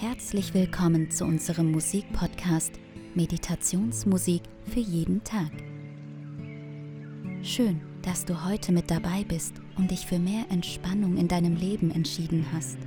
Herzlich willkommen zu unserem Musikpodcast Meditationsmusik für jeden Tag. Schön, dass du heute mit dabei bist und dich für mehr Entspannung in deinem Leben entschieden hast.